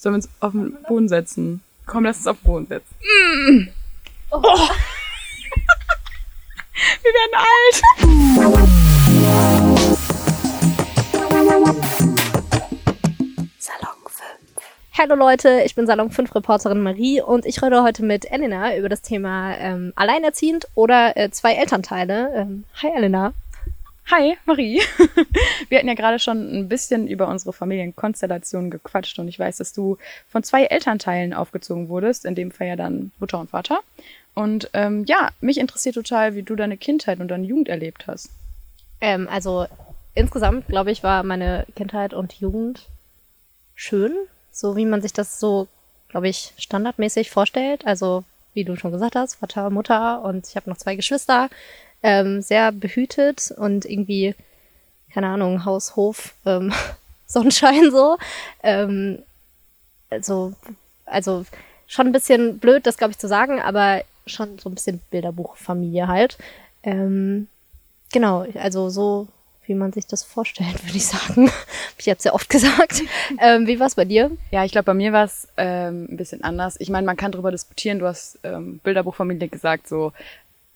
Sollen wir uns auf den Boden setzen? Komm, lass uns auf den Boden setzen. Mm. Oh. Oh. wir werden alt. Salon 5. Hallo Leute, ich bin Salon 5 Reporterin Marie und ich rede heute mit Elena über das Thema ähm, Alleinerziehend oder äh, zwei Elternteile. Ähm, hi Elena. Hi, Marie. Wir hatten ja gerade schon ein bisschen über unsere Familienkonstellation gequatscht und ich weiß, dass du von zwei Elternteilen aufgezogen wurdest, in dem Fall ja dann Mutter und Vater. Und ähm, ja, mich interessiert total, wie du deine Kindheit und deine Jugend erlebt hast. Ähm, also insgesamt, glaube ich, war meine Kindheit und Jugend schön, so wie man sich das so, glaube ich, standardmäßig vorstellt. Also wie du schon gesagt hast, Vater, Mutter und ich habe noch zwei Geschwister ähm, sehr behütet und irgendwie, keine Ahnung, Haus, Hof, ähm, Sonnenschein so. Ähm, also, also schon ein bisschen blöd, das glaube ich zu sagen, aber schon so ein bisschen Bilderbuchfamilie halt. Ähm, genau, also so wie man sich das vorstellt, würde ich sagen. Habe ich jetzt sehr oft gesagt. Ähm, wie war es bei dir? Ja, ich glaube, bei mir war es ähm, ein bisschen anders. Ich meine, man kann darüber diskutieren. Du hast ähm, Bilderbuchfamilie gesagt, so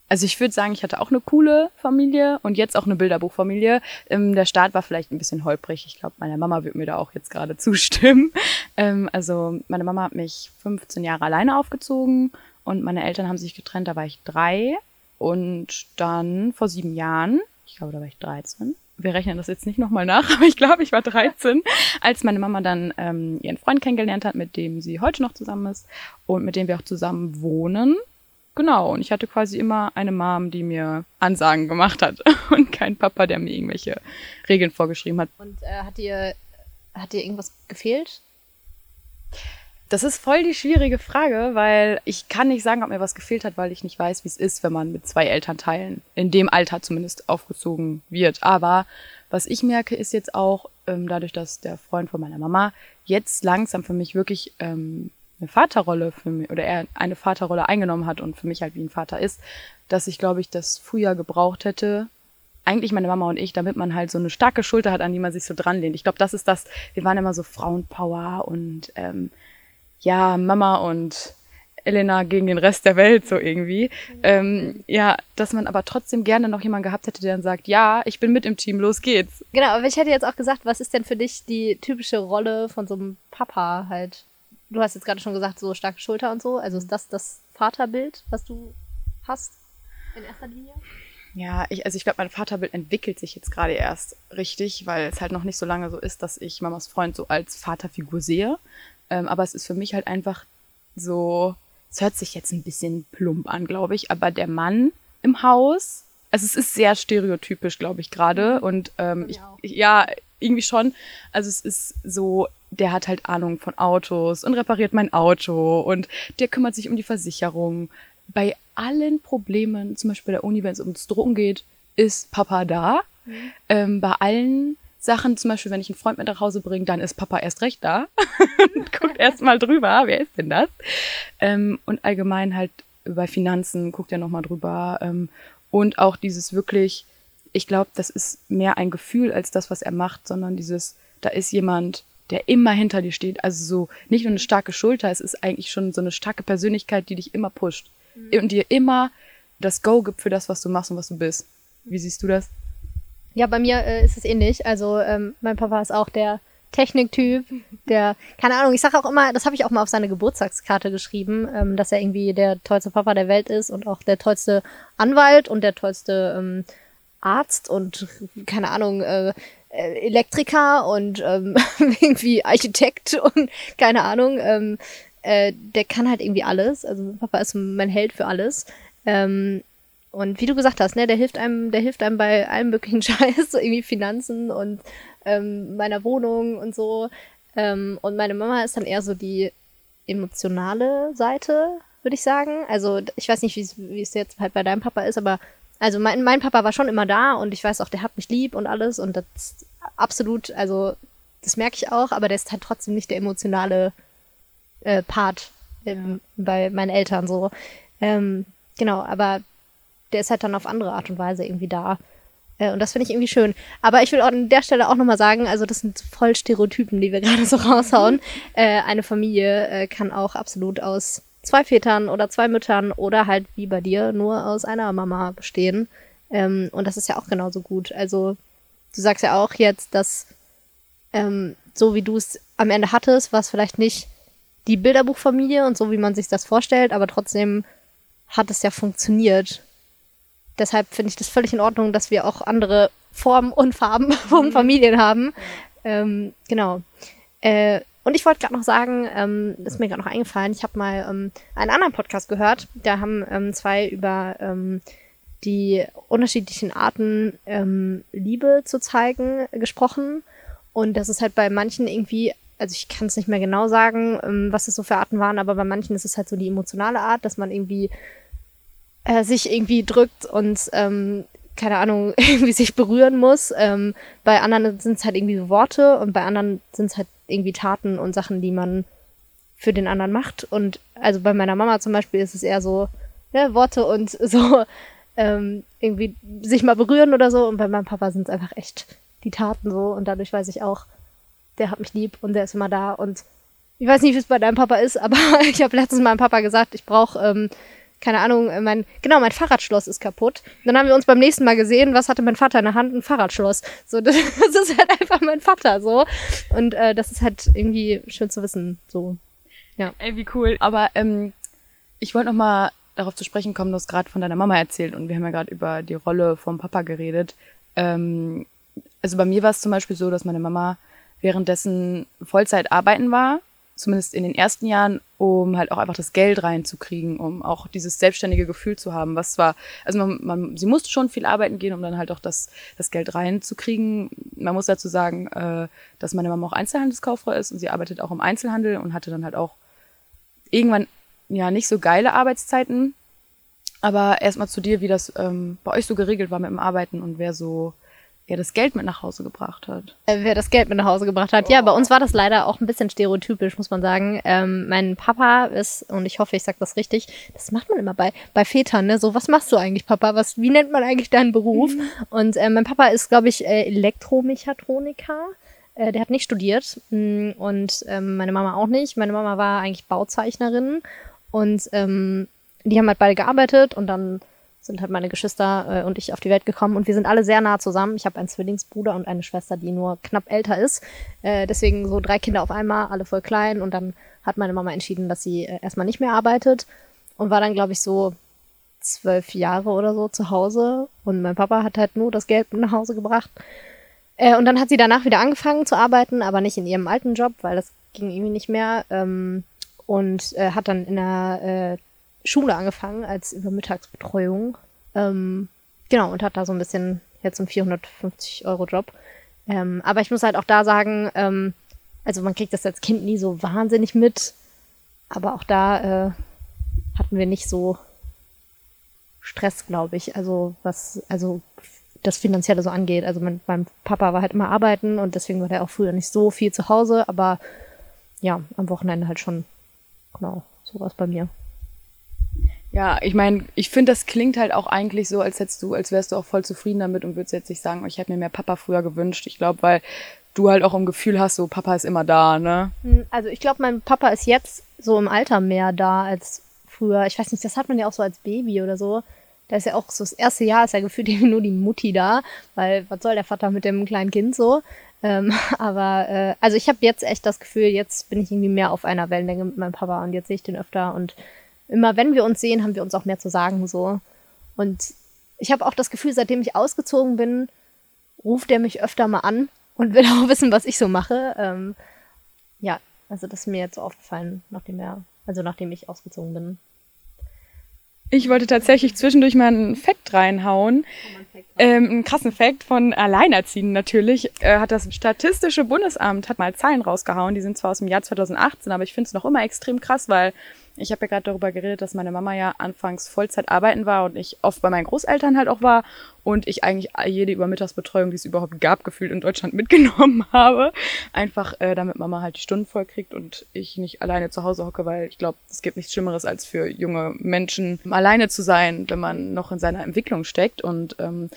also ich würde sagen, ich hatte auch eine coole Familie und jetzt auch eine Bilderbuchfamilie. Ähm, der Start war vielleicht ein bisschen holprig. Ich glaube, meine Mama wird mir da auch jetzt gerade zustimmen. Ähm, also meine Mama hat mich 15 Jahre alleine aufgezogen und meine Eltern haben sich getrennt, da war ich drei. Und dann vor sieben Jahren, ich glaube, da war ich 13, wir rechnen das jetzt nicht nochmal nach, aber ich glaube, ich war 13, als meine Mama dann ähm, ihren Freund kennengelernt hat, mit dem sie heute noch zusammen ist und mit dem wir auch zusammen wohnen. Genau, und ich hatte quasi immer eine Mom, die mir Ansagen gemacht hat und kein Papa, der mir irgendwelche Regeln vorgeschrieben hat. Und äh, hat dir hat dir irgendwas gefehlt? Das ist voll die schwierige Frage, weil ich kann nicht sagen, ob mir was gefehlt hat, weil ich nicht weiß, wie es ist, wenn man mit zwei Elternteilen in dem Alter zumindest aufgezogen wird. Aber was ich merke, ist jetzt auch, ähm, dadurch, dass der Freund von meiner Mama jetzt langsam für mich wirklich ähm, eine Vaterrolle für mich oder er eine Vaterrolle eingenommen hat und für mich halt wie ein Vater ist, dass ich glaube ich das früher gebraucht hätte. Eigentlich meine Mama und ich, damit man halt so eine starke Schulter hat, an die man sich so dran lehnt. Ich glaube, das ist das. Wir waren immer so Frauenpower und ähm, ja, Mama und Elena gegen den Rest der Welt so irgendwie. Ähm, ja, dass man aber trotzdem gerne noch jemanden gehabt hätte, der dann sagt, ja, ich bin mit im Team, los geht's. Genau, aber ich hätte jetzt auch gesagt, was ist denn für dich die typische Rolle von so einem Papa halt? Du hast jetzt gerade schon gesagt, so starke Schulter und so. Also ist das das Vaterbild, was du hast in erster Linie? Ja, ich, also ich glaube, mein Vaterbild entwickelt sich jetzt gerade erst richtig, weil es halt noch nicht so lange so ist, dass ich Mamas Freund so als Vaterfigur sehe. Ähm, aber es ist für mich halt einfach so, es hört sich jetzt ein bisschen plump an, glaube ich, aber der Mann im Haus, also es ist sehr stereotypisch, glaube ich, gerade. Mhm. Und ähm, ich, ja, irgendwie schon. Also es ist so, der hat halt Ahnung von Autos und repariert mein Auto und der kümmert sich um die Versicherung. Bei allen Problemen, zum Beispiel bei der Uni, wenn es ums Drogen geht, ist Papa da. Mhm. Ähm, bei allen Sachen, zum Beispiel, wenn ich einen Freund mit nach Hause bringe, dann ist Papa erst recht da und guckt erst mal drüber, wer ist denn das? Ähm, und allgemein halt bei Finanzen guckt er nochmal drüber. Ähm, und auch dieses wirklich, ich glaube, das ist mehr ein Gefühl als das, was er macht, sondern dieses, da ist jemand, der immer hinter dir steht. Also so nicht nur eine starke Schulter, es ist eigentlich schon so eine starke Persönlichkeit, die dich immer pusht mhm. und dir immer das Go gibt für das, was du machst und was du bist. Wie siehst du das? Ja, bei mir äh, ist es ähnlich. Also ähm, mein Papa ist auch der Techniktyp, der, keine Ahnung, ich sage auch immer, das habe ich auch mal auf seine Geburtstagskarte geschrieben, ähm, dass er irgendwie der tollste Papa der Welt ist und auch der tollste Anwalt und der tollste ähm, Arzt und keine Ahnung, äh, äh Elektriker und ähm, irgendwie Architekt und keine Ahnung. Ähm, äh, der kann halt irgendwie alles. Also Papa ist mein Held für alles. Ähm, und wie du gesagt hast, ne, der hilft einem, der hilft einem bei allem möglichen Scheiß, so irgendwie Finanzen und ähm, meiner Wohnung und so. Ähm, und meine Mama ist dann eher so die emotionale Seite, würde ich sagen. Also ich weiß nicht, wie es jetzt halt bei deinem Papa ist, aber also mein, mein Papa war schon immer da und ich weiß auch, der hat mich lieb und alles und das absolut, also das merke ich auch, aber der ist halt trotzdem nicht der emotionale äh, Part ähm, bei meinen Eltern so. Ähm, genau, aber der ist halt dann auf andere Art und Weise irgendwie da. Äh, und das finde ich irgendwie schön. Aber ich will auch an der Stelle auch nochmal sagen, also das sind voll Stereotypen, die wir gerade so raushauen. Äh, eine Familie äh, kann auch absolut aus zwei Vätern oder zwei Müttern oder halt wie bei dir nur aus einer Mama bestehen. Ähm, und das ist ja auch genauso gut. Also du sagst ja auch jetzt, dass ähm, so wie du es am Ende hattest, war es vielleicht nicht die Bilderbuchfamilie und so wie man sich das vorstellt, aber trotzdem hat es ja funktioniert. Deshalb finde ich das völlig in Ordnung, dass wir auch andere Formen und Farben von mhm. Familien haben. Ähm, genau. Äh, und ich wollte gerade noch sagen, ähm, ist mir gerade noch eingefallen, ich habe mal ähm, einen anderen Podcast gehört. Da haben ähm, zwei über ähm, die unterschiedlichen Arten, ähm, Liebe zu zeigen, gesprochen. Und das ist halt bei manchen irgendwie, also ich kann es nicht mehr genau sagen, ähm, was es so für Arten waren, aber bei manchen ist es halt so die emotionale Art, dass man irgendwie äh, sich irgendwie drückt und ähm, keine Ahnung, irgendwie sich berühren muss. Ähm, bei anderen sind es halt irgendwie Worte und bei anderen sind es halt irgendwie Taten und Sachen, die man für den anderen macht. Und also bei meiner Mama zum Beispiel ist es eher so, ne, Worte und so ähm, irgendwie sich mal berühren oder so. Und bei meinem Papa sind es einfach echt die Taten so und dadurch weiß ich auch, der hat mich lieb und der ist immer da und ich weiß nicht, wie es bei deinem Papa ist, aber ich habe letztens meinem Papa gesagt, ich brauche, ähm, keine Ahnung, mein, genau, mein Fahrradschloss ist kaputt. dann haben wir uns beim nächsten Mal gesehen, was hatte mein Vater in der Hand? Ein Fahrradschloss. So, das, das ist halt einfach mein Vater, so. Und äh, das ist halt irgendwie schön zu wissen, so. Ja. Ey, wie cool. Aber ähm, ich wollte noch mal darauf zu sprechen kommen, du hast gerade von deiner Mama erzählt und wir haben ja gerade über die Rolle vom Papa geredet. Ähm, also bei mir war es zum Beispiel so, dass meine Mama währenddessen Vollzeit arbeiten war, zumindest in den ersten Jahren, um halt auch einfach das Geld reinzukriegen, um auch dieses selbstständige Gefühl zu haben, was zwar, also man, man, sie musste schon viel arbeiten gehen, um dann halt auch das, das Geld reinzukriegen. Man muss dazu sagen, äh, dass meine Mama auch Einzelhandelskauffrau ist und sie arbeitet auch im Einzelhandel und hatte dann halt auch irgendwann ja nicht so geile Arbeitszeiten. Aber erstmal zu dir, wie das ähm, bei euch so geregelt war mit dem Arbeiten und wer so wer das Geld mit nach Hause gebracht hat. Äh, wer das Geld mit nach Hause gebracht hat. Oh. Ja, bei uns war das leider auch ein bisschen stereotypisch, muss man sagen. Ähm, mein Papa ist, und ich hoffe, ich sage das richtig, das macht man immer bei, bei Vätern, ne? So, was machst du eigentlich, Papa? Was, wie nennt man eigentlich deinen Beruf? Mhm. Und äh, mein Papa ist, glaube ich, äh, Elektromechatroniker. Äh, der hat nicht studiert mm, und ähm, meine Mama auch nicht. Meine Mama war eigentlich Bauzeichnerin und ähm, die haben halt beide gearbeitet und dann sind halt meine Geschwister äh, und ich auf die Welt gekommen und wir sind alle sehr nah zusammen. Ich habe einen Zwillingsbruder und eine Schwester, die nur knapp älter ist. Äh, deswegen so drei Kinder auf einmal, alle voll klein und dann hat meine Mama entschieden, dass sie äh, erstmal nicht mehr arbeitet und war dann, glaube ich, so zwölf Jahre oder so zu Hause und mein Papa hat halt nur das Geld nach Hause gebracht. Äh, und dann hat sie danach wieder angefangen zu arbeiten, aber nicht in ihrem alten Job, weil das ging irgendwie nicht mehr. Ähm, und äh, hat dann in der äh, Schule angefangen als Übermittagsbetreuung. Ähm, genau, und hat da so ein bisschen jetzt einen 450 Euro Job. Ähm, aber ich muss halt auch da sagen, ähm, also man kriegt das als Kind nie so wahnsinnig mit, aber auch da äh, hatten wir nicht so Stress, glaube ich. Also was, also das Finanzielle so angeht. Also mein, mein Papa war halt immer arbeiten und deswegen war der auch früher nicht so viel zu Hause, aber ja, am Wochenende halt schon, genau, sowas bei mir. Ja, ich meine, ich finde, das klingt halt auch eigentlich so, als hättest du, als wärst du auch voll zufrieden damit und würdest jetzt nicht sagen, ich hätte mir mehr Papa früher gewünscht. Ich glaube, weil du halt auch ein Gefühl hast, so Papa ist immer da, ne? Hm, also ich glaube, mein Papa ist jetzt so im Alter mehr da als früher. Ich weiß nicht, das hat man ja auch so als Baby oder so. Da ist ja auch so das erste Jahr ist ja gefühlt nur die Mutti da, weil was soll der Vater mit dem kleinen Kind so? Ähm, aber äh, also ich habe jetzt echt das Gefühl, jetzt bin ich irgendwie mehr auf einer Wellenlänge mit meinem Papa und jetzt sehe ich den öfter und immer wenn wir uns sehen, haben wir uns auch mehr zu sagen so. Und ich habe auch das Gefühl, seitdem ich ausgezogen bin, ruft er mich öfter mal an und will auch wissen, was ich so mache. Ähm, ja, also das ist mir jetzt so aufgefallen, nachdem er, also nachdem ich ausgezogen bin. Ich wollte tatsächlich zwischendurch mal einen Fact reinhauen. Ähm, einen krassen Fact von Alleinerziehenden natürlich. Äh, hat das Statistische Bundesamt hat mal Zahlen rausgehauen. Die sind zwar aus dem Jahr 2018, aber ich finde es noch immer extrem krass, weil ich habe ja gerade darüber geredet, dass meine Mama ja anfangs Vollzeit arbeiten war und ich oft bei meinen Großeltern halt auch war und ich eigentlich jede Übermittagsbetreuung, die es überhaupt gab, gefühlt in Deutschland mitgenommen habe. Einfach äh, damit Mama halt die Stunden voll kriegt und ich nicht alleine zu Hause hocke, weil ich glaube, es gibt nichts Schlimmeres als für junge Menschen alleine zu sein, wenn man noch in seiner Entwicklung steckt. Und ähm,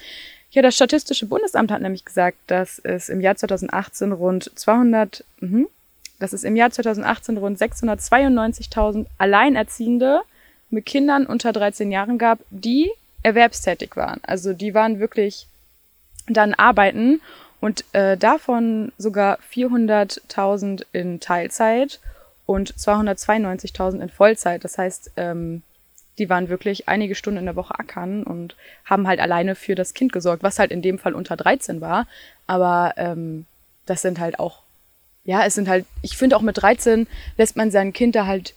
Ja, das Statistische Bundesamt hat nämlich gesagt, dass es im Jahr 2018 rund 200, mh, dass es im Jahr 2018 rund 692.000 Alleinerziehende mit Kindern unter 13 Jahren gab, die erwerbstätig waren. Also die waren wirklich dann arbeiten und äh, davon sogar 400.000 in Teilzeit und 292.000 in Vollzeit. Das heißt, ähm, die waren wirklich einige Stunden in der Woche ackern und haben halt alleine für das Kind gesorgt, was halt in dem Fall unter 13 war. Aber ähm, das sind halt auch, ja, es sind halt, ich finde auch mit 13 lässt man sein Kind da halt,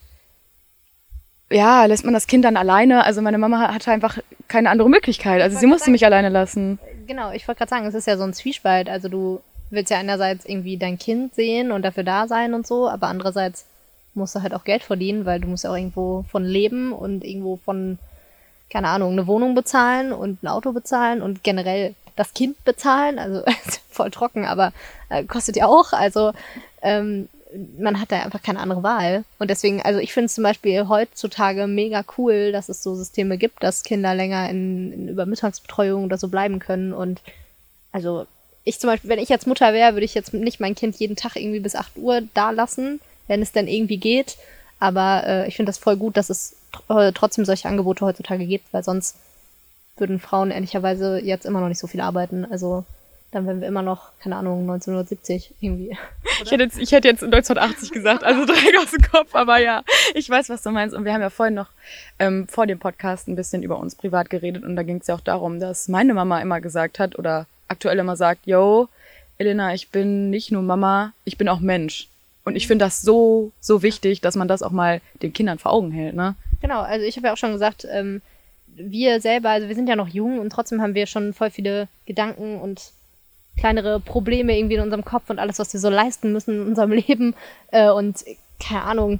ja, lässt man das Kind dann alleine. Also meine Mama hatte einfach keine andere Möglichkeit. Also sie musste sagen, mich alleine lassen. Genau, ich wollte gerade sagen, es ist ja so ein Zwiespalt. Also du willst ja einerseits irgendwie dein Kind sehen und dafür da sein und so, aber andererseits musst du halt auch Geld verdienen, weil du musst ja auch irgendwo von leben und irgendwo von, keine Ahnung, eine Wohnung bezahlen und ein Auto bezahlen und generell das Kind bezahlen. Also voll trocken, aber äh, kostet ja auch. Also ähm, man hat da einfach keine andere Wahl. Und deswegen, also ich finde es zum Beispiel heutzutage mega cool, dass es so Systeme gibt, dass Kinder länger in, in Übermittagsbetreuung oder so bleiben können. Und also ich zum Beispiel, wenn ich jetzt Mutter wäre, würde ich jetzt nicht mein Kind jeden Tag irgendwie bis 8 Uhr da lassen, wenn es denn irgendwie geht. Aber äh, ich finde das voll gut, dass es äh, trotzdem solche Angebote heutzutage gibt, weil sonst würden Frauen ehrlicherweise jetzt immer noch nicht so viel arbeiten. Also dann wären wir immer noch, keine Ahnung, 1970 irgendwie. Ich hätte, jetzt, ich hätte jetzt 1980 gesagt, also direkt aus dem Kopf, aber ja, ich weiß, was du meinst. Und wir haben ja vorhin noch ähm, vor dem Podcast ein bisschen über uns privat geredet und da ging es ja auch darum, dass meine Mama immer gesagt hat oder aktuell immer sagt, yo, Elena, ich bin nicht nur Mama, ich bin auch Mensch. Und ich finde das so, so wichtig, dass man das auch mal den Kindern vor Augen hält, ne? Genau, also ich habe ja auch schon gesagt, ähm, wir selber, also wir sind ja noch jung und trotzdem haben wir schon voll viele Gedanken und kleinere Probleme irgendwie in unserem Kopf und alles, was wir so leisten müssen in unserem Leben. Äh, und keine Ahnung,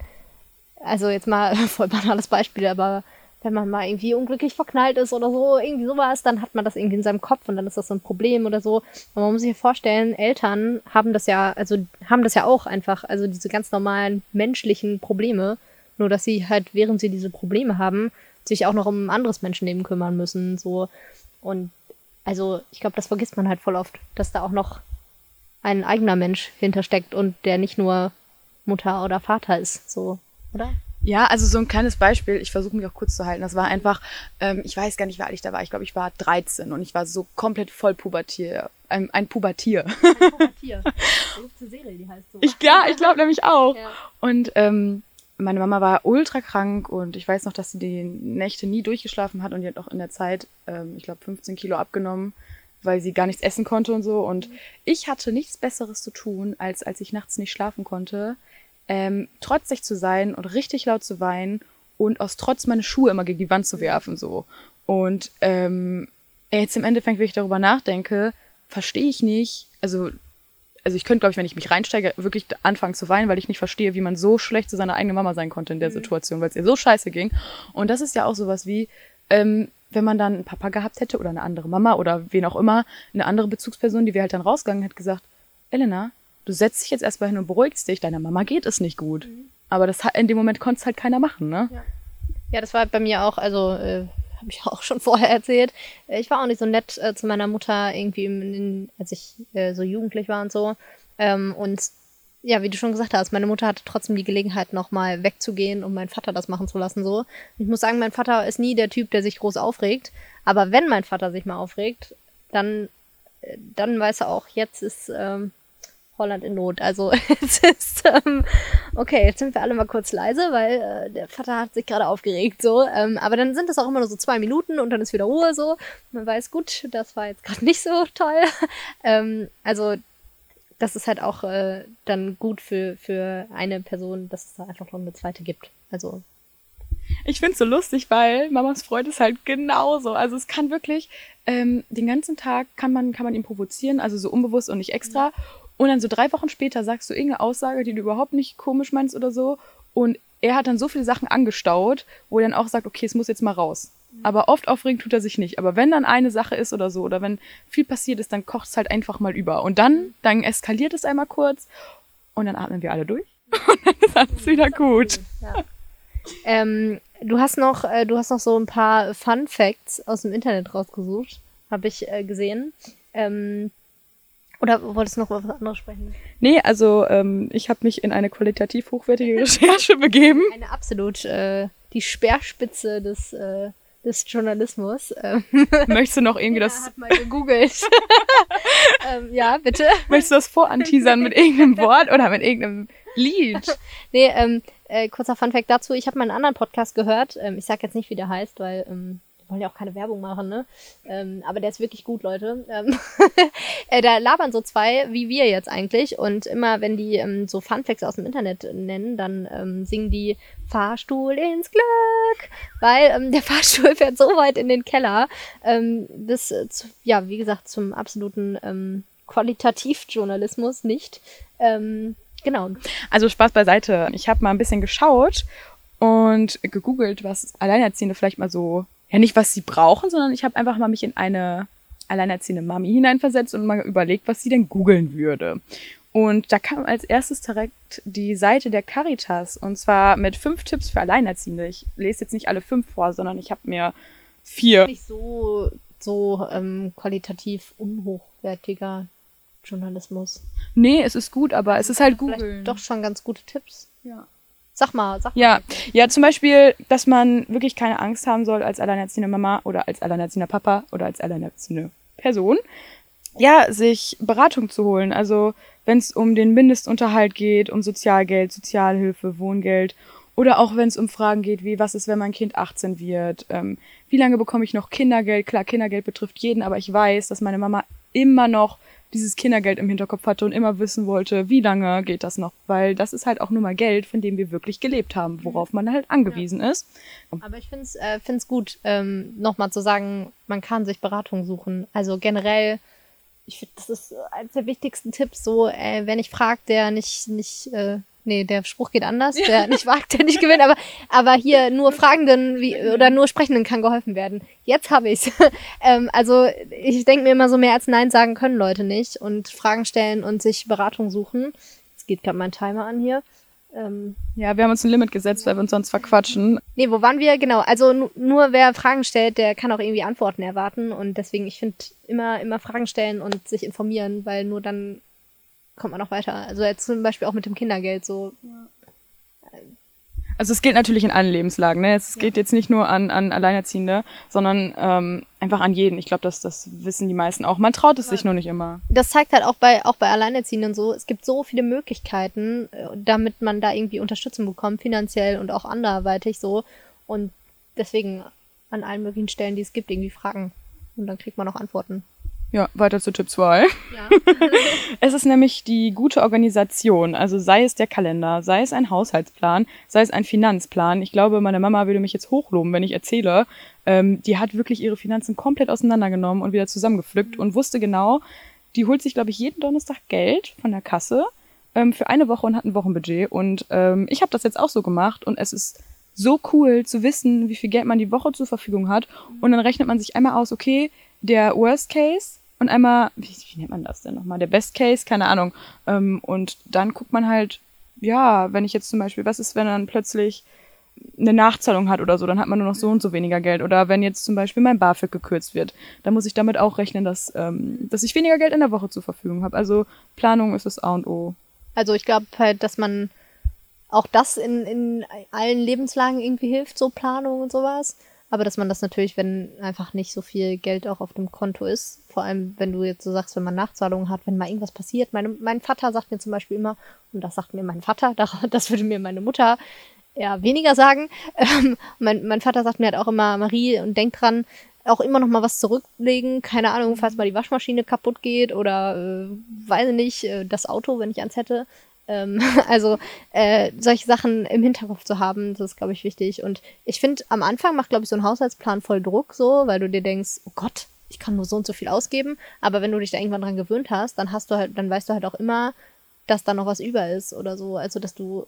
also jetzt mal voll banales Beispiel, aber wenn man mal irgendwie unglücklich verknallt ist oder so, irgendwie sowas, dann hat man das irgendwie in seinem Kopf und dann ist das so ein Problem oder so. Und man muss sich vorstellen, Eltern haben das ja, also haben das ja auch einfach, also diese ganz normalen menschlichen Probleme, nur dass sie halt, während sie diese Probleme haben, sich auch noch um ein anderes Menschenleben kümmern müssen, so. Und also ich glaube, das vergisst man halt voll oft, dass da auch noch ein eigener Mensch hintersteckt und der nicht nur Mutter oder Vater ist, so, oder? Ja, also so ein kleines Beispiel, ich versuche mich auch kurz zu halten. Das war einfach, ähm, ich weiß gar nicht, wie alt ich da war. Ich glaube, ich war 13 und ich war so komplett voll Pubertier. Ein, ein Pubertier. Ein Pubertier. Serie, die heißt so. Ich, ja, ich glaube nämlich auch. Ja. Und ähm, meine Mama war ultra krank und ich weiß noch, dass sie die Nächte nie durchgeschlafen hat und die hat auch in der Zeit, ähm, ich glaube, 15 Kilo abgenommen, weil sie gar nichts essen konnte und so. Und ich hatte nichts Besseres zu tun, als als ich nachts nicht schlafen konnte, ähm, trotzig zu sein und richtig laut zu weinen und aus Trotz meine Schuhe immer gegen die Wand zu werfen so. Und ähm, jetzt im Endeffekt, wenn ich darüber nachdenke, verstehe ich nicht, also also ich könnte, glaube ich, wenn ich mich reinsteige, wirklich anfangen zu weinen, weil ich nicht verstehe, wie man so schlecht zu seiner eigenen Mama sein konnte in der mhm. Situation, weil es ihr so scheiße ging. Und das ist ja auch sowas wie, ähm, wenn man dann einen Papa gehabt hätte oder eine andere Mama oder wen auch immer, eine andere Bezugsperson, die wäre halt dann rausgegangen, hat gesagt, Elena, du setzt dich jetzt erstmal hin und beruhigst dich, deiner Mama geht es nicht gut. Mhm. Aber das in dem Moment konnte es halt keiner machen, ne? Ja. ja, das war bei mir auch, also äh, habe ich auch schon vorher erzählt. Äh, ich war auch nicht so nett äh, zu meiner Mutter irgendwie, in, als ich äh, so jugendlich war und so. Ähm, und ja, wie du schon gesagt hast, meine Mutter hatte trotzdem die Gelegenheit, nochmal wegzugehen, um meinen Vater das machen zu lassen. So. Ich muss sagen, mein Vater ist nie der Typ, der sich groß aufregt. Aber wenn mein Vater sich mal aufregt, dann, äh, dann weiß er auch, jetzt ist ähm, Holland in Not. Also es ist, ähm, okay, jetzt sind wir alle mal kurz leise, weil äh, der Vater hat sich gerade aufgeregt. so. Ähm, aber dann sind das auch immer nur so zwei Minuten und dann ist wieder Ruhe so. Man weiß, gut, das war jetzt gerade nicht so toll. ähm, also das ist halt auch äh, dann gut für, für eine Person, dass es da einfach noch eine zweite gibt. Also ich finde es so lustig, weil Mamas Freund ist halt genauso. Also es kann wirklich ähm, den ganzen Tag kann man kann man ihn provozieren, also so unbewusst und nicht extra. Und dann so drei Wochen später sagst du irgendeine Aussage, die du überhaupt nicht komisch meinst oder so. Und er hat dann so viele Sachen angestaut, wo er dann auch sagt, okay, es muss jetzt mal raus. Mhm. Aber oft aufregen tut er sich nicht. Aber wenn dann eine Sache ist oder so, oder wenn viel passiert ist, dann kocht es halt einfach mal über. Und dann, mhm. dann eskaliert es einmal kurz und dann atmen wir alle durch. Und dann ist alles wieder gut. Ja. ähm, du hast noch, äh, du hast noch so ein paar Fun Facts aus dem Internet rausgesucht. habe ich äh, gesehen. Ähm, oder wolltest du noch über was anderes sprechen? Nee, also ähm, ich habe mich in eine qualitativ hochwertige Recherche begeben. Eine absolut äh, die Speerspitze des, äh, des Journalismus. Ähm, Möchtest du noch irgendwie das, hat mal gegoogelt. ähm, ja, bitte. möchtest du das voranteasern mit irgendeinem Wort oder mit irgendeinem Lied? Nee, ähm, äh, kurzer Funfact dazu. Ich habe mal einen anderen Podcast gehört. Ähm, ich sag jetzt nicht, wie der heißt, weil ähm, wollen ja auch keine Werbung machen, ne? Ähm, aber der ist wirklich gut, Leute. Ähm, äh, da labern so zwei, wie wir jetzt eigentlich. Und immer, wenn die ähm, so Funfacts aus dem Internet nennen, dann ähm, singen die Fahrstuhl ins Glück. Weil ähm, der Fahrstuhl fährt so weit in den Keller. Ähm, bis, äh, zu, ja, wie gesagt, zum absoluten ähm, Qualitativjournalismus nicht. Ähm, genau. Also Spaß beiseite. Ich habe mal ein bisschen geschaut und gegoogelt, was Alleinerziehende vielleicht mal so, ja nicht was sie brauchen, sondern ich habe einfach mal mich in eine alleinerziehende Mami hineinversetzt und mal überlegt, was sie denn googeln würde. Und da kam als erstes direkt die Seite der Caritas und zwar mit fünf Tipps für Alleinerziehende. Ich lese jetzt nicht alle fünf vor, sondern ich habe mir vier. Nicht so, so ähm, qualitativ unhochwertiger Journalismus. Nee, es ist gut, aber es ist halt Google. doch schon ganz gute Tipps. Ja. Sag mal, sag Ja, mal. ja, zum Beispiel, dass man wirklich keine Angst haben soll als alleinerziehende Mama oder als alleinerziehender Papa oder als alleinerziehende Person, ja, sich Beratung zu holen. Also wenn es um den Mindestunterhalt geht, um Sozialgeld, Sozialhilfe, Wohngeld oder auch wenn es um Fragen geht, wie was ist, wenn mein Kind 18 wird, ähm, wie lange bekomme ich noch Kindergeld? Klar, Kindergeld betrifft jeden, aber ich weiß, dass meine Mama immer noch dieses Kindergeld im Hinterkopf hatte und immer wissen wollte, wie lange geht das noch, weil das ist halt auch nur mal Geld, von dem wir wirklich gelebt haben, worauf man halt angewiesen ist. Aber ich finde es äh, find's gut, ähm, nochmal zu sagen, man kann sich Beratung suchen. Also generell, ich finde, das ist eines der wichtigsten Tipps. So, äh, wer nicht fragt, der nicht, nicht, äh, nee, der Spruch geht anders. Der nicht wagt, der nicht gewinnt. Aber, aber hier nur Fragenden wie, oder nur Sprechenden kann geholfen werden. Jetzt habe ich's. ähm, also ich denke mir immer so, mehr als Nein sagen können Leute nicht. Und Fragen stellen und sich Beratung suchen. Jetzt geht gerade mein Timer an hier. Ähm, Ja, wir haben uns ein Limit gesetzt, weil wir uns sonst verquatschen. Nee, wo waren wir? Genau. Also nu- nur wer Fragen stellt, der kann auch irgendwie Antworten erwarten. Und deswegen, ich finde, immer, immer Fragen stellen und sich informieren, weil nur dann kommt man auch weiter. Also jetzt zum Beispiel auch mit dem Kindergeld so. Also es gilt natürlich in allen Lebenslagen. Ne? Es geht jetzt nicht nur an, an Alleinerziehende, sondern ähm, einfach an jeden. Ich glaube, das, das wissen die meisten auch. Man traut es sich nur nicht immer. Das zeigt halt auch bei, auch bei Alleinerziehenden so, es gibt so viele Möglichkeiten, äh, damit man da irgendwie Unterstützung bekommt, finanziell und auch anderweitig so. Und deswegen an allen möglichen Stellen, die es gibt, irgendwie fragen. Und dann kriegt man auch Antworten. Ja, weiter zu Tipp 2. Ja. Es ist nämlich die gute Organisation, also sei es der Kalender, sei es ein Haushaltsplan, sei es ein Finanzplan. Ich glaube, meine Mama würde mich jetzt hochloben, wenn ich erzähle, ähm, die hat wirklich ihre Finanzen komplett auseinandergenommen und wieder zusammengepflückt und wusste genau, die holt sich, glaube ich, jeden Donnerstag Geld von der Kasse ähm, für eine Woche und hat ein Wochenbudget. Und ähm, ich habe das jetzt auch so gemacht und es ist so cool zu wissen, wie viel Geld man die Woche zur Verfügung hat. Und dann rechnet man sich einmal aus, okay, der Worst Case und einmal, wie, wie nennt man das denn nochmal? Der Best Case, keine Ahnung. Ähm, und dann guckt man halt, ja, wenn ich jetzt zum Beispiel, was ist, wenn dann plötzlich eine Nachzahlung hat oder so, dann hat man nur noch so und so weniger Geld. Oder wenn jetzt zum Beispiel mein BAföG gekürzt wird, dann muss ich damit auch rechnen, dass, ähm, dass ich weniger Geld in der Woche zur Verfügung habe. Also Planung ist das A und O. Also ich glaube halt, dass man auch das in, in allen Lebenslagen irgendwie hilft, so Planung und sowas. Aber dass man das natürlich, wenn einfach nicht so viel Geld auch auf dem Konto ist, vor allem wenn du jetzt so sagst, wenn man Nachzahlungen hat, wenn mal irgendwas passiert. Meine, mein Vater sagt mir zum Beispiel immer, und das sagt mir mein Vater, das würde mir meine Mutter eher weniger sagen. Ähm, mein, mein Vater sagt mir halt auch immer, Marie, und denk dran, auch immer noch mal was zurücklegen. Keine Ahnung, falls mal die Waschmaschine kaputt geht oder, äh, weiß ich nicht, äh, das Auto, wenn ich eins hätte. Ähm, also äh, solche Sachen im Hinterkopf zu haben, das ist, glaube ich, wichtig. Und ich finde, am Anfang macht, glaube ich, so ein Haushaltsplan voll Druck so, weil du dir denkst, oh Gott, ich kann nur so und so viel ausgeben. Aber wenn du dich da irgendwann dran gewöhnt hast, dann hast du halt, dann weißt du halt auch immer, dass da noch was über ist oder so. Also dass du,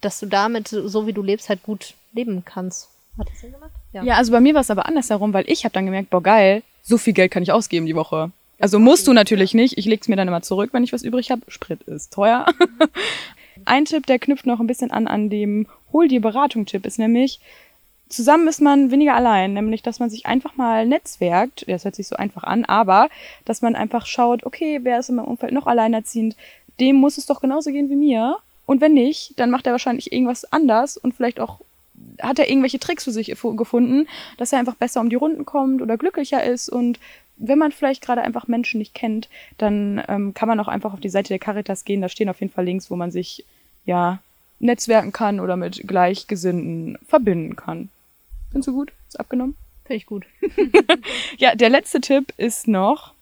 dass du damit, so wie du lebst, halt gut leben kannst. Hat das Sinn gemacht? Ja, also bei mir war es aber andersherum, weil ich habe dann gemerkt, boah geil, so viel Geld kann ich ausgeben die Woche. Also musst du natürlich nicht. Ich leg's mir dann immer zurück, wenn ich was übrig habe. Sprit ist teuer. Ein Tipp, der knüpft noch ein bisschen an an dem Hol dir Beratung-Tipp, ist nämlich, zusammen ist man weniger allein, nämlich dass man sich einfach mal netzwerkt, das hört sich so einfach an, aber dass man einfach schaut, okay, wer ist in meinem Umfeld noch alleinerziehend, dem muss es doch genauso gehen wie mir. Und wenn nicht, dann macht er wahrscheinlich irgendwas anders und vielleicht auch hat er irgendwelche Tricks für sich gefunden, dass er einfach besser um die Runden kommt oder glücklicher ist. Und wenn man vielleicht gerade einfach Menschen nicht kennt, dann ähm, kann man auch einfach auf die Seite der Caritas gehen. Da stehen auf jeden Fall Links, wo man sich ja netzwerken kann oder mit Gleichgesinnten verbinden kann. Findest du gut? Ist abgenommen? Finde ich gut. ja, der letzte Tipp ist noch,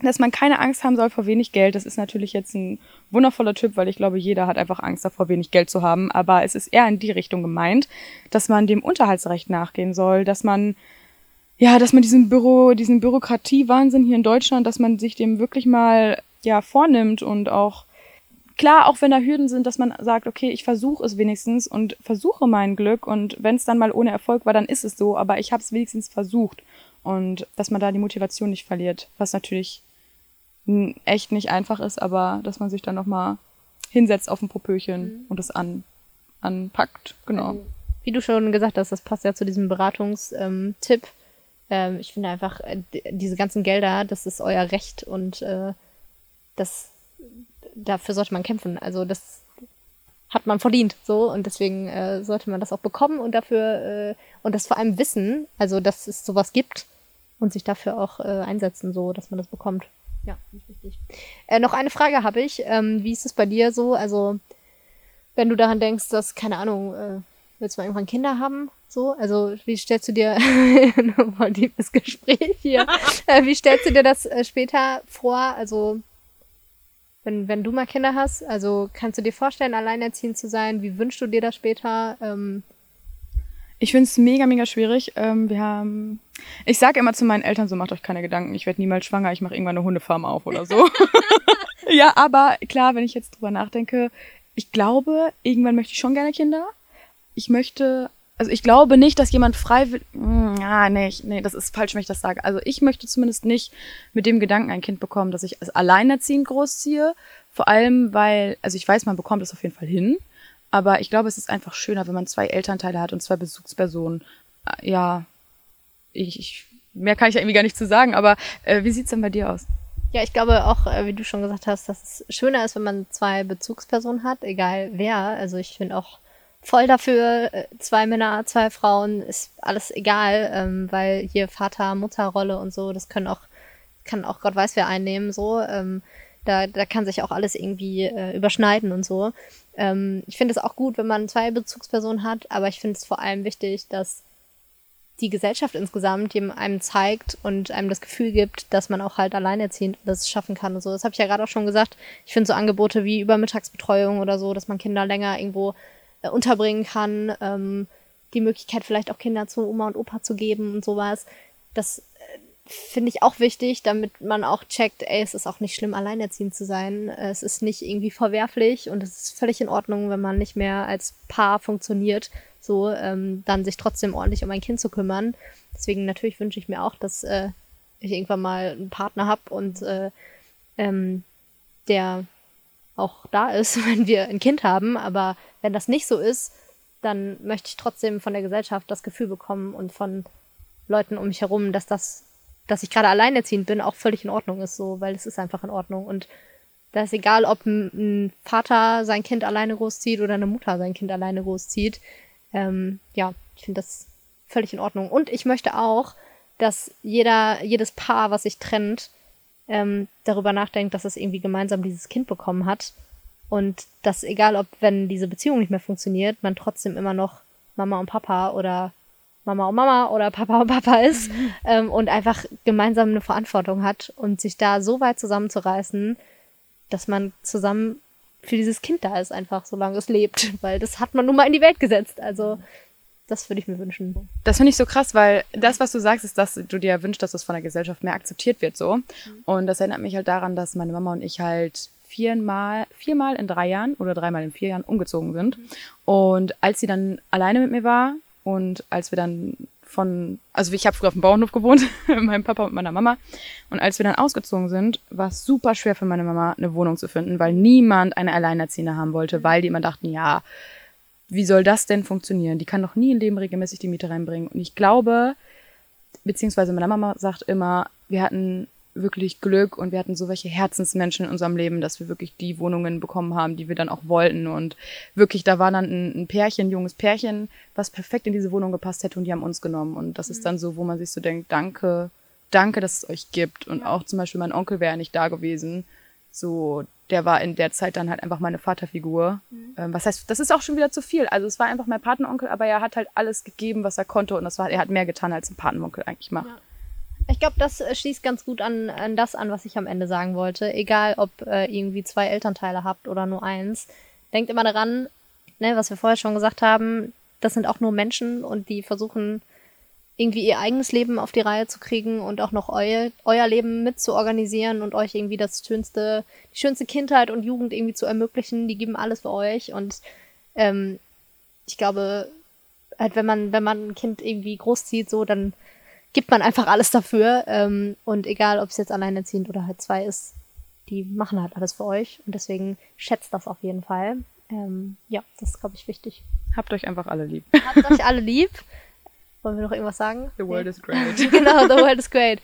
dass man keine Angst haben soll vor wenig Geld. Das ist natürlich jetzt ein wundervoller Tipp, weil ich glaube, jeder hat einfach Angst davor, wenig Geld zu haben. Aber es ist eher in die Richtung gemeint, dass man dem Unterhaltsrecht nachgehen soll, dass man ja, dass man diesen Büro, diesen Bürokratiewahnsinn hier in Deutschland, dass man sich dem wirklich mal ja vornimmt und auch klar, auch wenn da Hürden sind, dass man sagt, okay, ich versuche es wenigstens und versuche mein Glück und wenn es dann mal ohne Erfolg war, dann ist es so, aber ich habe es wenigstens versucht und dass man da die Motivation nicht verliert, was natürlich echt nicht einfach ist, aber dass man sich dann nochmal hinsetzt auf ein Popöchen mhm. und das an, anpackt, genau. Wie du schon gesagt hast, das passt ja zu diesem Beratungstipp. Ähm, ich finde einfach, äh, diese ganzen Gelder, das ist euer Recht und äh, das, dafür sollte man kämpfen. Also das hat man verdient, so und deswegen äh, sollte man das auch bekommen und dafür äh, und das vor allem wissen, also dass es sowas gibt und sich dafür auch äh, einsetzen, so dass man das bekommt. Ja, richtig. Äh, noch eine Frage habe ich. Ähm, wie ist es bei dir so? Also, wenn du daran denkst, dass, keine Ahnung, äh, willst du mal irgendwann Kinder haben? So, also wie stellst du dir, liebes Gespräch hier, äh, wie stellst du dir das äh, später vor? Also, wenn, wenn du mal Kinder hast, also kannst du dir vorstellen, alleinerziehend zu sein? Wie wünschst du dir das später? Ähm, ich finde es mega, mega schwierig. Ähm, wir haben. Ich sage immer zu meinen Eltern so, macht euch keine Gedanken, ich werde niemals schwanger, ich mache irgendwann eine Hundefarm auf oder so. ja, aber klar, wenn ich jetzt drüber nachdenke, ich glaube, irgendwann möchte ich schon gerne Kinder. Ich möchte, also ich glaube nicht, dass jemand freiwillig. Hm, ja, nee, nee, das ist falsch, wenn ich das sage. Also ich möchte zumindest nicht mit dem Gedanken ein Kind bekommen, dass ich es alleinerziehend großziehe. Vor allem, weil, also ich weiß, man bekommt es auf jeden Fall hin. Aber ich glaube, es ist einfach schöner, wenn man zwei Elternteile hat und zwei Bezugspersonen. Äh, ja, ich, ich mehr kann ich ja irgendwie gar nicht zu sagen, aber äh, wie sieht's denn bei dir aus? Ja, ich glaube auch, äh, wie du schon gesagt hast, dass es schöner ist, wenn man zwei Bezugspersonen hat, egal wer. Also ich bin auch voll dafür, äh, zwei Männer, zwei Frauen, ist alles egal, ähm, weil hier Vater, Mutterrolle und so, das können auch, kann auch Gott weiß wer einnehmen, so. Ähm, da, da kann sich auch alles irgendwie äh, überschneiden und so. Ähm, ich finde es auch gut, wenn man zwei Bezugspersonen hat, aber ich finde es vor allem wichtig, dass die Gesellschaft insgesamt einem zeigt und einem das Gefühl gibt, dass man auch halt alleinerziehend das schaffen kann und so. Das habe ich ja gerade auch schon gesagt. Ich finde so Angebote wie Übermittagsbetreuung oder so, dass man Kinder länger irgendwo äh, unterbringen kann, ähm, die Möglichkeit vielleicht auch Kinder zu Oma und Opa zu geben und sowas. Das finde ich auch wichtig, damit man auch checkt, ey, es ist auch nicht schlimm, alleinerziehend zu sein. Es ist nicht irgendwie verwerflich und es ist völlig in Ordnung, wenn man nicht mehr als Paar funktioniert, so ähm, dann sich trotzdem ordentlich um ein Kind zu kümmern. Deswegen natürlich wünsche ich mir auch, dass äh, ich irgendwann mal einen Partner habe und äh, ähm, der auch da ist, wenn wir ein Kind haben. Aber wenn das nicht so ist, dann möchte ich trotzdem von der Gesellschaft das Gefühl bekommen und von Leuten um mich herum, dass das dass ich gerade alleinerziehend bin, auch völlig in Ordnung ist, so, weil es ist einfach in Ordnung. Und da ist egal, ob ein, Vater sein Kind alleine großzieht oder eine Mutter sein Kind alleine großzieht. Ähm, ja, ich finde das völlig in Ordnung. Und ich möchte auch, dass jeder, jedes Paar, was sich trennt, ähm, darüber nachdenkt, dass es irgendwie gemeinsam dieses Kind bekommen hat. Und dass egal, ob wenn diese Beziehung nicht mehr funktioniert, man trotzdem immer noch Mama und Papa oder Mama und Mama oder Papa und Papa ist mhm. ähm, und einfach gemeinsam eine Verantwortung hat und sich da so weit zusammenzureißen, dass man zusammen für dieses Kind da ist, einfach solange es lebt, weil das hat man nun mal in die Welt gesetzt. Also das würde ich mir wünschen. Das finde ich so krass, weil das, was du sagst, ist, dass du dir wünschst, dass es von der Gesellschaft mehr akzeptiert wird, so. Mhm. Und das erinnert mich halt daran, dass meine Mama und ich halt viermal, viermal in drei Jahren oder dreimal in vier Jahren umgezogen sind. Mhm. Und als sie dann alleine mit mir war, und als wir dann von, also ich habe früher auf dem Bauernhof gewohnt, mit meinem Papa und meiner Mama. Und als wir dann ausgezogen sind, war es super schwer für meine Mama, eine Wohnung zu finden, weil niemand eine Alleinerziehende haben wollte, weil die immer dachten, ja, wie soll das denn funktionieren? Die kann doch nie in Leben regelmäßig die Miete reinbringen. Und ich glaube, beziehungsweise meine Mama sagt immer, wir hatten wirklich Glück und wir hatten so welche Herzensmenschen in unserem Leben, dass wir wirklich die Wohnungen bekommen haben, die wir dann auch wollten. Und wirklich, da war dann ein, ein Pärchen, ein junges Pärchen, was perfekt in diese Wohnung gepasst hätte und die haben uns genommen. Und das ist dann so, wo man sich so denkt, danke, danke, dass es euch gibt. Und auch zum Beispiel mein Onkel wäre nicht da gewesen. So, der war in der Zeit dann halt einfach meine Vaterfigur. Mhm. Ähm, was heißt, das ist auch schon wieder zu viel. Also es war einfach mein Patenonkel, aber er hat halt alles gegeben, was er konnte und das war, er hat mehr getan, als ein Patenonkel eigentlich macht. Ja. Ich glaube, das äh, schließt ganz gut an, an das an, was ich am Ende sagen wollte. Egal, ob äh, irgendwie zwei Elternteile habt oder nur eins. Denkt immer daran, ne, was wir vorher schon gesagt haben, das sind auch nur Menschen und die versuchen irgendwie ihr eigenes Leben auf die Reihe zu kriegen und auch noch eu, euer Leben mit zu organisieren und euch irgendwie das schönste, die schönste Kindheit und Jugend irgendwie zu ermöglichen. Die geben alles für euch und ähm, ich glaube, halt, wenn man, wenn man ein Kind irgendwie großzieht, so, dann gibt man einfach alles dafür. Ähm, und egal, ob es jetzt alleinerziehend oder halt zwei ist, die machen halt alles für euch. Und deswegen schätzt das auf jeden Fall. Ähm, ja, das ist, glaube ich, wichtig. Habt euch einfach alle lieb. Habt euch alle lieb. Wollen wir noch irgendwas sagen? The world is great. genau, the world is great.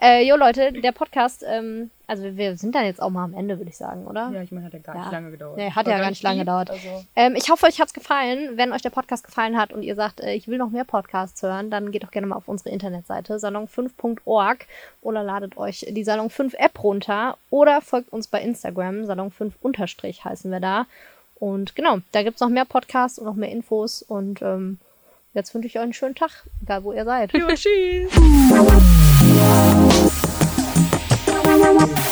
Äh, jo, Leute, der Podcast, ähm, also wir sind dann jetzt auch mal am Ende, würde ich sagen, oder? Ja, ich meine, hat ja gar ja. nicht lange gedauert. Nee, hat ja gar nicht lange gedauert. Also. Ähm, ich hoffe, euch hat's gefallen. Wenn euch der Podcast gefallen hat und ihr sagt, äh, ich will noch mehr Podcasts hören, dann geht doch gerne mal auf unsere Internetseite salon5.org oder ladet euch die Salon 5 App runter oder folgt uns bei Instagram, Salon 5 unterstrich heißen wir da. Und genau, da gibt's noch mehr Podcasts und noch mehr Infos und ähm, Jetzt wünsche ich euch einen schönen Tag, egal wo ihr seid. Jo, tschüss.